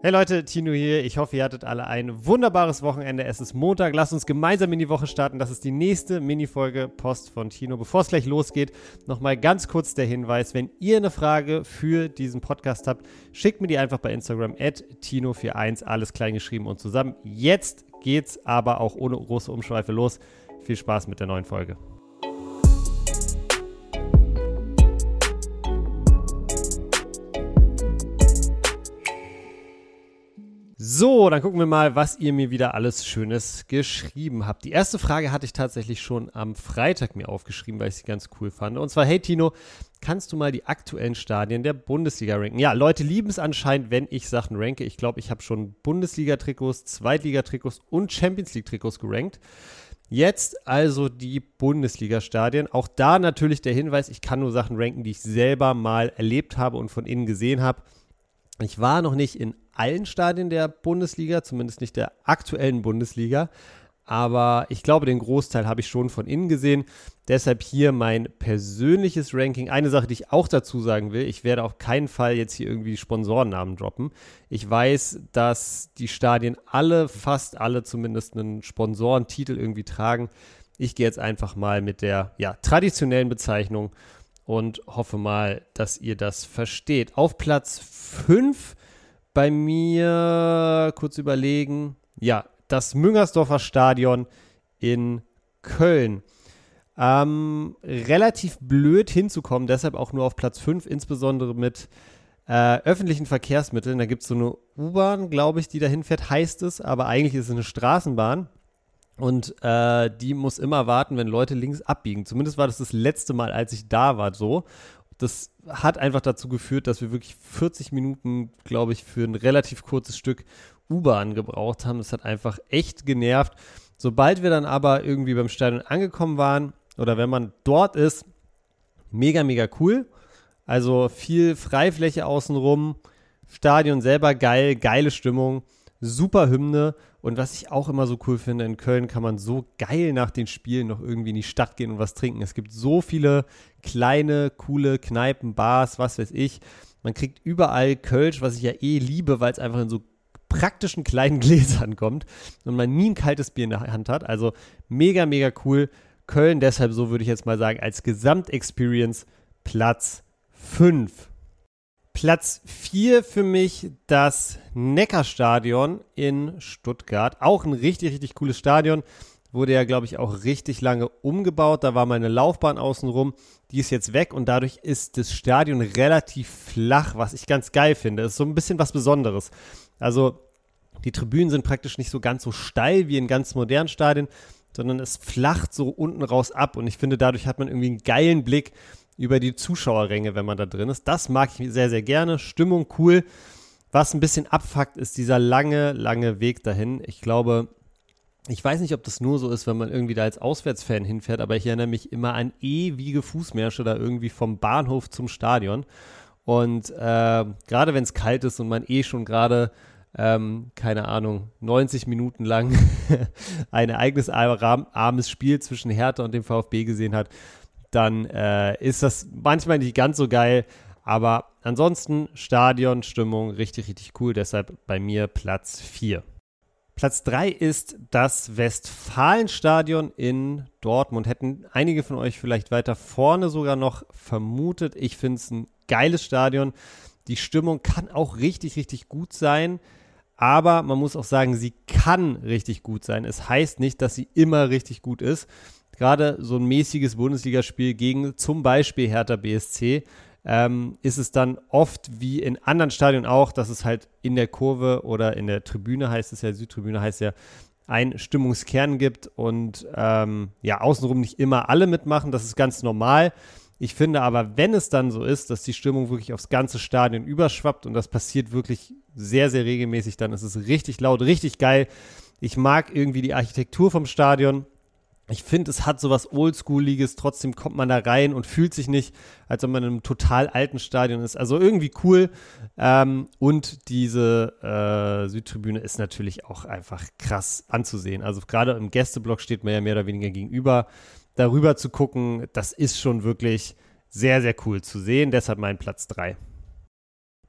Hey Leute, Tino hier. Ich hoffe, ihr hattet alle ein wunderbares Wochenende. Es ist Montag. Lasst uns gemeinsam in die Woche starten. Das ist die nächste Minifolge Post von Tino. Bevor es gleich losgeht, nochmal ganz kurz der Hinweis: Wenn ihr eine Frage für diesen Podcast habt, schickt mir die einfach bei Instagram at Tino41, alles klein geschrieben und zusammen. Jetzt geht's aber auch ohne große Umschweife los. Viel Spaß mit der neuen Folge. So, dann gucken wir mal, was ihr mir wieder alles Schönes geschrieben habt. Die erste Frage hatte ich tatsächlich schon am Freitag mir aufgeschrieben, weil ich sie ganz cool fand. Und zwar, hey Tino, kannst du mal die aktuellen Stadien der Bundesliga ranken? Ja, Leute lieben es anscheinend, wenn ich Sachen ranke. Ich glaube, ich habe schon Bundesliga-Trikots, Zweitliga-Trikots und Champions League-Trikots gerankt. Jetzt also die Bundesliga-Stadien. Auch da natürlich der Hinweis, ich kann nur Sachen ranken, die ich selber mal erlebt habe und von innen gesehen habe. Ich war noch nicht in allen Stadien der Bundesliga, zumindest nicht der aktuellen Bundesliga. Aber ich glaube, den Großteil habe ich schon von innen gesehen. Deshalb hier mein persönliches Ranking. Eine Sache, die ich auch dazu sagen will, ich werde auf keinen Fall jetzt hier irgendwie Sponsorennamen droppen. Ich weiß, dass die Stadien alle, fast alle zumindest einen Sponsorentitel irgendwie tragen. Ich gehe jetzt einfach mal mit der ja, traditionellen Bezeichnung und hoffe mal, dass ihr das versteht. Auf Platz 5 bei mir, kurz überlegen, ja, das Müngersdorfer Stadion in Köln. Ähm, relativ blöd hinzukommen, deshalb auch nur auf Platz 5, insbesondere mit äh, öffentlichen Verkehrsmitteln. Da gibt es so eine U-Bahn, glaube ich, die dahin fährt, heißt es, aber eigentlich ist es eine Straßenbahn. Und äh, die muss immer warten, wenn Leute links abbiegen. Zumindest war das das letzte Mal, als ich da war, so das hat einfach dazu geführt, dass wir wirklich 40 Minuten, glaube ich, für ein relativ kurzes Stück U-Bahn gebraucht haben. Das hat einfach echt genervt. Sobald wir dann aber irgendwie beim Stadion angekommen waren oder wenn man dort ist, mega, mega cool. Also viel Freifläche außenrum, Stadion selber geil, geile Stimmung, super Hymne und was ich auch immer so cool finde, in Köln kann man so geil nach den Spielen noch irgendwie in die Stadt gehen und was trinken. Es gibt so viele kleine, coole Kneipen, Bars, was weiß ich. Man kriegt überall Kölsch, was ich ja eh liebe, weil es einfach in so praktischen kleinen Gläsern kommt und man nie ein kaltes Bier in der Hand hat. Also mega, mega cool. Köln deshalb, so würde ich jetzt mal sagen, als Gesamtexperience Platz 5. Platz 4 für mich das Neckarstadion in Stuttgart. Auch ein richtig, richtig cooles Stadion. Wurde ja, glaube ich, auch richtig lange umgebaut. Da war meine Laufbahn außenrum. Die ist jetzt weg und dadurch ist das Stadion relativ flach, was ich ganz geil finde. Das ist so ein bisschen was Besonderes. Also die Tribünen sind praktisch nicht so ganz so steil wie in ganz modernen Stadien, sondern es flacht so unten raus ab. Und ich finde, dadurch hat man irgendwie einen geilen Blick über die Zuschauerränge, wenn man da drin ist. Das mag ich sehr, sehr gerne. Stimmung cool. Was ein bisschen abfuckt, ist dieser lange, lange Weg dahin. Ich glaube, ich weiß nicht, ob das nur so ist, wenn man irgendwie da als Auswärtsfan hinfährt, aber ich erinnere mich immer an ewige Fußmärsche da irgendwie vom Bahnhof zum Stadion. Und äh, gerade wenn es kalt ist und man eh schon gerade, ähm, keine Ahnung, 90 Minuten lang ein ereignisarmes Spiel zwischen Hertha und dem VfB gesehen hat, dann äh, ist das manchmal nicht ganz so geil. Aber ansonsten Stadion, Stimmung, richtig, richtig cool. Deshalb bei mir Platz 4. Platz 3 ist das Westfalenstadion in Dortmund. Hätten einige von euch vielleicht weiter vorne sogar noch vermutet. Ich finde es ein geiles Stadion. Die Stimmung kann auch richtig, richtig gut sein. Aber man muss auch sagen, sie kann richtig gut sein. Es heißt nicht, dass sie immer richtig gut ist gerade so ein mäßiges Bundesligaspiel gegen zum Beispiel Hertha BSC, ähm, ist es dann oft wie in anderen Stadien auch, dass es halt in der Kurve oder in der Tribüne heißt es ja, Südtribüne heißt ja, ein Stimmungskern gibt und ähm, ja, außenrum nicht immer alle mitmachen, das ist ganz normal. Ich finde aber, wenn es dann so ist, dass die Stimmung wirklich aufs ganze Stadion überschwappt und das passiert wirklich sehr, sehr regelmäßig, dann ist es richtig laut, richtig geil. Ich mag irgendwie die Architektur vom Stadion ich finde, es hat sowas Oldschooliges, trotzdem kommt man da rein und fühlt sich nicht, als ob man in einem total alten Stadion ist. Also irgendwie cool. Ähm, und diese äh, Südtribüne ist natürlich auch einfach krass anzusehen. Also gerade im Gästeblock steht man ja mehr oder weniger gegenüber. Darüber zu gucken, das ist schon wirklich sehr, sehr cool zu sehen. Deshalb mein Platz 3.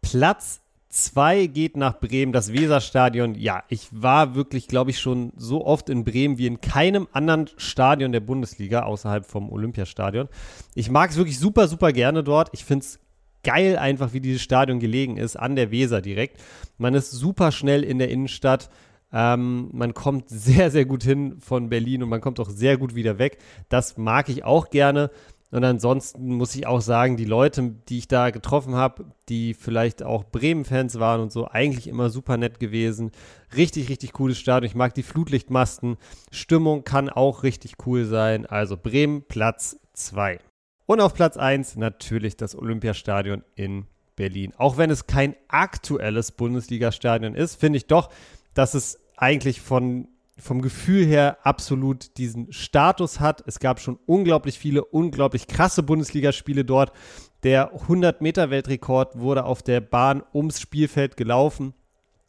Platz 2 geht nach Bremen, das Weserstadion. Ja, ich war wirklich, glaube ich, schon so oft in Bremen wie in keinem anderen Stadion der Bundesliga außerhalb vom Olympiastadion. Ich mag es wirklich super, super gerne dort. Ich finde es geil einfach, wie dieses Stadion gelegen ist, an der Weser direkt. Man ist super schnell in der Innenstadt. Ähm, man kommt sehr, sehr gut hin von Berlin und man kommt auch sehr gut wieder weg. Das mag ich auch gerne. Und ansonsten muss ich auch sagen, die Leute, die ich da getroffen habe, die vielleicht auch Bremen-Fans waren und so, eigentlich immer super nett gewesen. Richtig, richtig cooles Stadion. Ich mag die Flutlichtmasten. Stimmung kann auch richtig cool sein. Also Bremen Platz 2. Und auf Platz 1 natürlich das Olympiastadion in Berlin. Auch wenn es kein aktuelles Bundesliga-Stadion ist, finde ich doch, dass es eigentlich von, vom Gefühl her absolut diesen Status hat. Es gab schon unglaublich viele, unglaublich krasse Bundesligaspiele dort. Der 100-Meter-Weltrekord wurde auf der Bahn ums Spielfeld gelaufen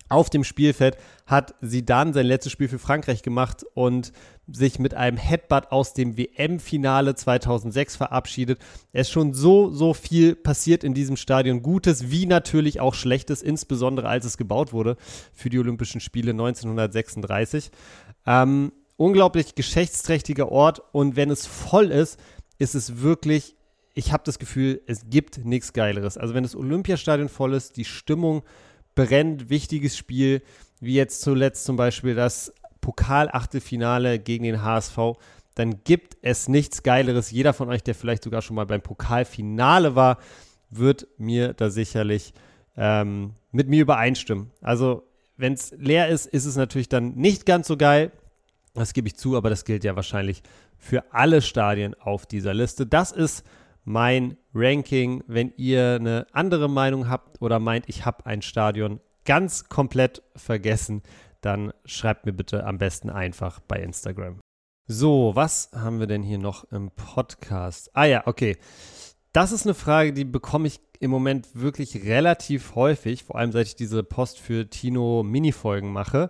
auf dem Spielfeld hat Zidane sein letztes Spiel für Frankreich gemacht und sich mit einem Headbutt aus dem WM-Finale 2006 verabschiedet. Es ist schon so, so viel passiert in diesem Stadion. Gutes wie natürlich auch Schlechtes, insbesondere als es gebaut wurde für die Olympischen Spiele 1936. Ähm, unglaublich geschichtsträchtiger Ort und wenn es voll ist, ist es wirklich, ich habe das Gefühl, es gibt nichts Geileres. Also wenn das Olympiastadion voll ist, die Stimmung brennt, wichtiges Spiel, wie jetzt zuletzt zum Beispiel das Pokal-Achtelfinale gegen den HSV, dann gibt es nichts Geileres. Jeder von euch, der vielleicht sogar schon mal beim Pokalfinale war, wird mir da sicherlich ähm, mit mir übereinstimmen. Also, wenn es leer ist, ist es natürlich dann nicht ganz so geil. Das gebe ich zu, aber das gilt ja wahrscheinlich für alle Stadien auf dieser Liste. Das ist mein Ranking. Wenn ihr eine andere Meinung habt oder meint, ich habe ein Stadion ganz komplett vergessen, dann schreibt mir bitte am besten einfach bei Instagram. So, was haben wir denn hier noch im Podcast? Ah ja, okay. Das ist eine Frage, die bekomme ich im Moment wirklich relativ häufig, vor allem seit ich diese Post für Tino Minifolgen mache.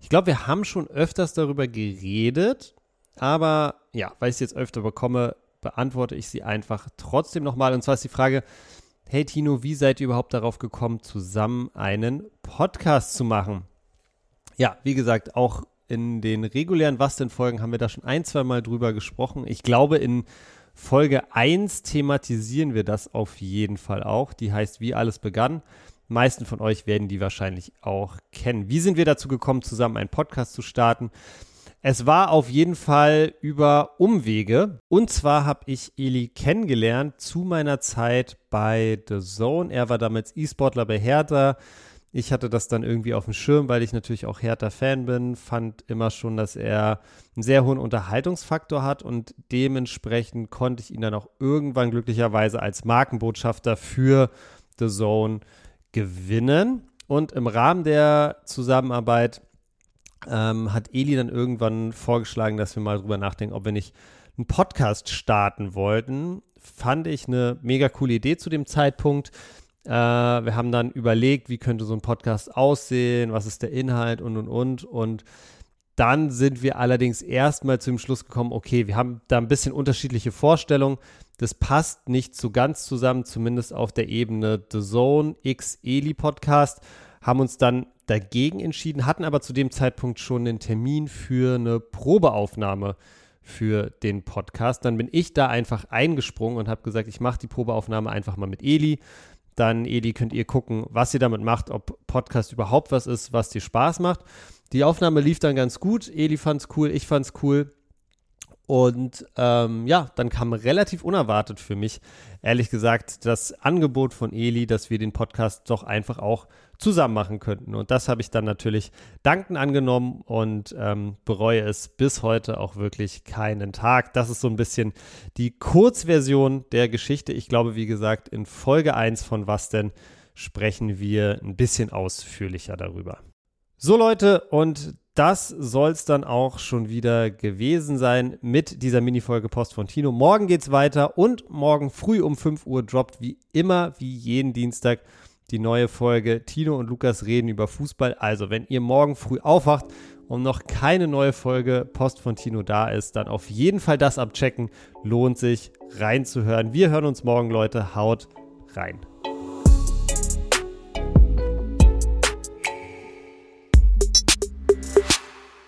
Ich glaube, wir haben schon öfters darüber geredet, aber ja, weil ich es jetzt öfter bekomme, beantworte ich sie einfach trotzdem nochmal. Und zwar ist die Frage, hey Tino, wie seid ihr überhaupt darauf gekommen, zusammen einen Podcast zu machen? Ja, wie gesagt, auch in den regulären Was denn Folgen haben wir da schon ein, zwei Mal drüber gesprochen. Ich glaube, in Folge 1 thematisieren wir das auf jeden Fall auch. Die heißt, wie alles begann. Meisten von euch werden die wahrscheinlich auch kennen. Wie sind wir dazu gekommen, zusammen einen Podcast zu starten? Es war auf jeden Fall über Umwege. Und zwar habe ich Eli kennengelernt zu meiner Zeit bei The Zone. Er war damals E-Sportler bei Hertha. Ich hatte das dann irgendwie auf dem Schirm, weil ich natürlich auch Hertha-Fan bin, fand immer schon, dass er einen sehr hohen Unterhaltungsfaktor hat und dementsprechend konnte ich ihn dann auch irgendwann glücklicherweise als Markenbotschafter für The Zone gewinnen. Und im Rahmen der Zusammenarbeit ähm, hat Eli dann irgendwann vorgeschlagen, dass wir mal drüber nachdenken, ob wir nicht einen Podcast starten wollten. Fand ich eine mega coole Idee zu dem Zeitpunkt. Äh, wir haben dann überlegt, wie könnte so ein Podcast aussehen, was ist der Inhalt und und und. Und dann sind wir allerdings erstmal zu dem Schluss gekommen, okay, wir haben da ein bisschen unterschiedliche Vorstellungen. Das passt nicht so ganz zusammen, zumindest auf der Ebene The Zone X Eli Podcast. Haben uns dann dagegen entschieden, hatten aber zu dem Zeitpunkt schon den Termin für eine Probeaufnahme für den Podcast. Dann bin ich da einfach eingesprungen und habe gesagt, ich mache die Probeaufnahme einfach mal mit Eli. Dann, Eli, könnt ihr gucken, was ihr damit macht, ob Podcast überhaupt was ist, was dir Spaß macht. Die Aufnahme lief dann ganz gut. Eli fand es cool, ich fand es cool. Und ähm, ja, dann kam relativ unerwartet für mich, ehrlich gesagt, das Angebot von Eli, dass wir den Podcast doch einfach auch zusammen machen könnten. Und das habe ich dann natürlich danken angenommen und ähm, bereue es bis heute auch wirklich keinen Tag. Das ist so ein bisschen die Kurzversion der Geschichte. Ich glaube, wie gesagt, in Folge 1 von Was denn sprechen wir ein bisschen ausführlicher darüber. So Leute, und das soll es dann auch schon wieder gewesen sein mit dieser Minifolge Post von Tino. Morgen geht's weiter und morgen früh um 5 Uhr droppt wie immer, wie jeden Dienstag, die neue Folge. Tino und Lukas reden über Fußball. Also, wenn ihr morgen früh aufwacht und noch keine neue Folge Post von Tino da ist, dann auf jeden Fall das abchecken. Lohnt sich reinzuhören. Wir hören uns morgen, Leute. Haut rein.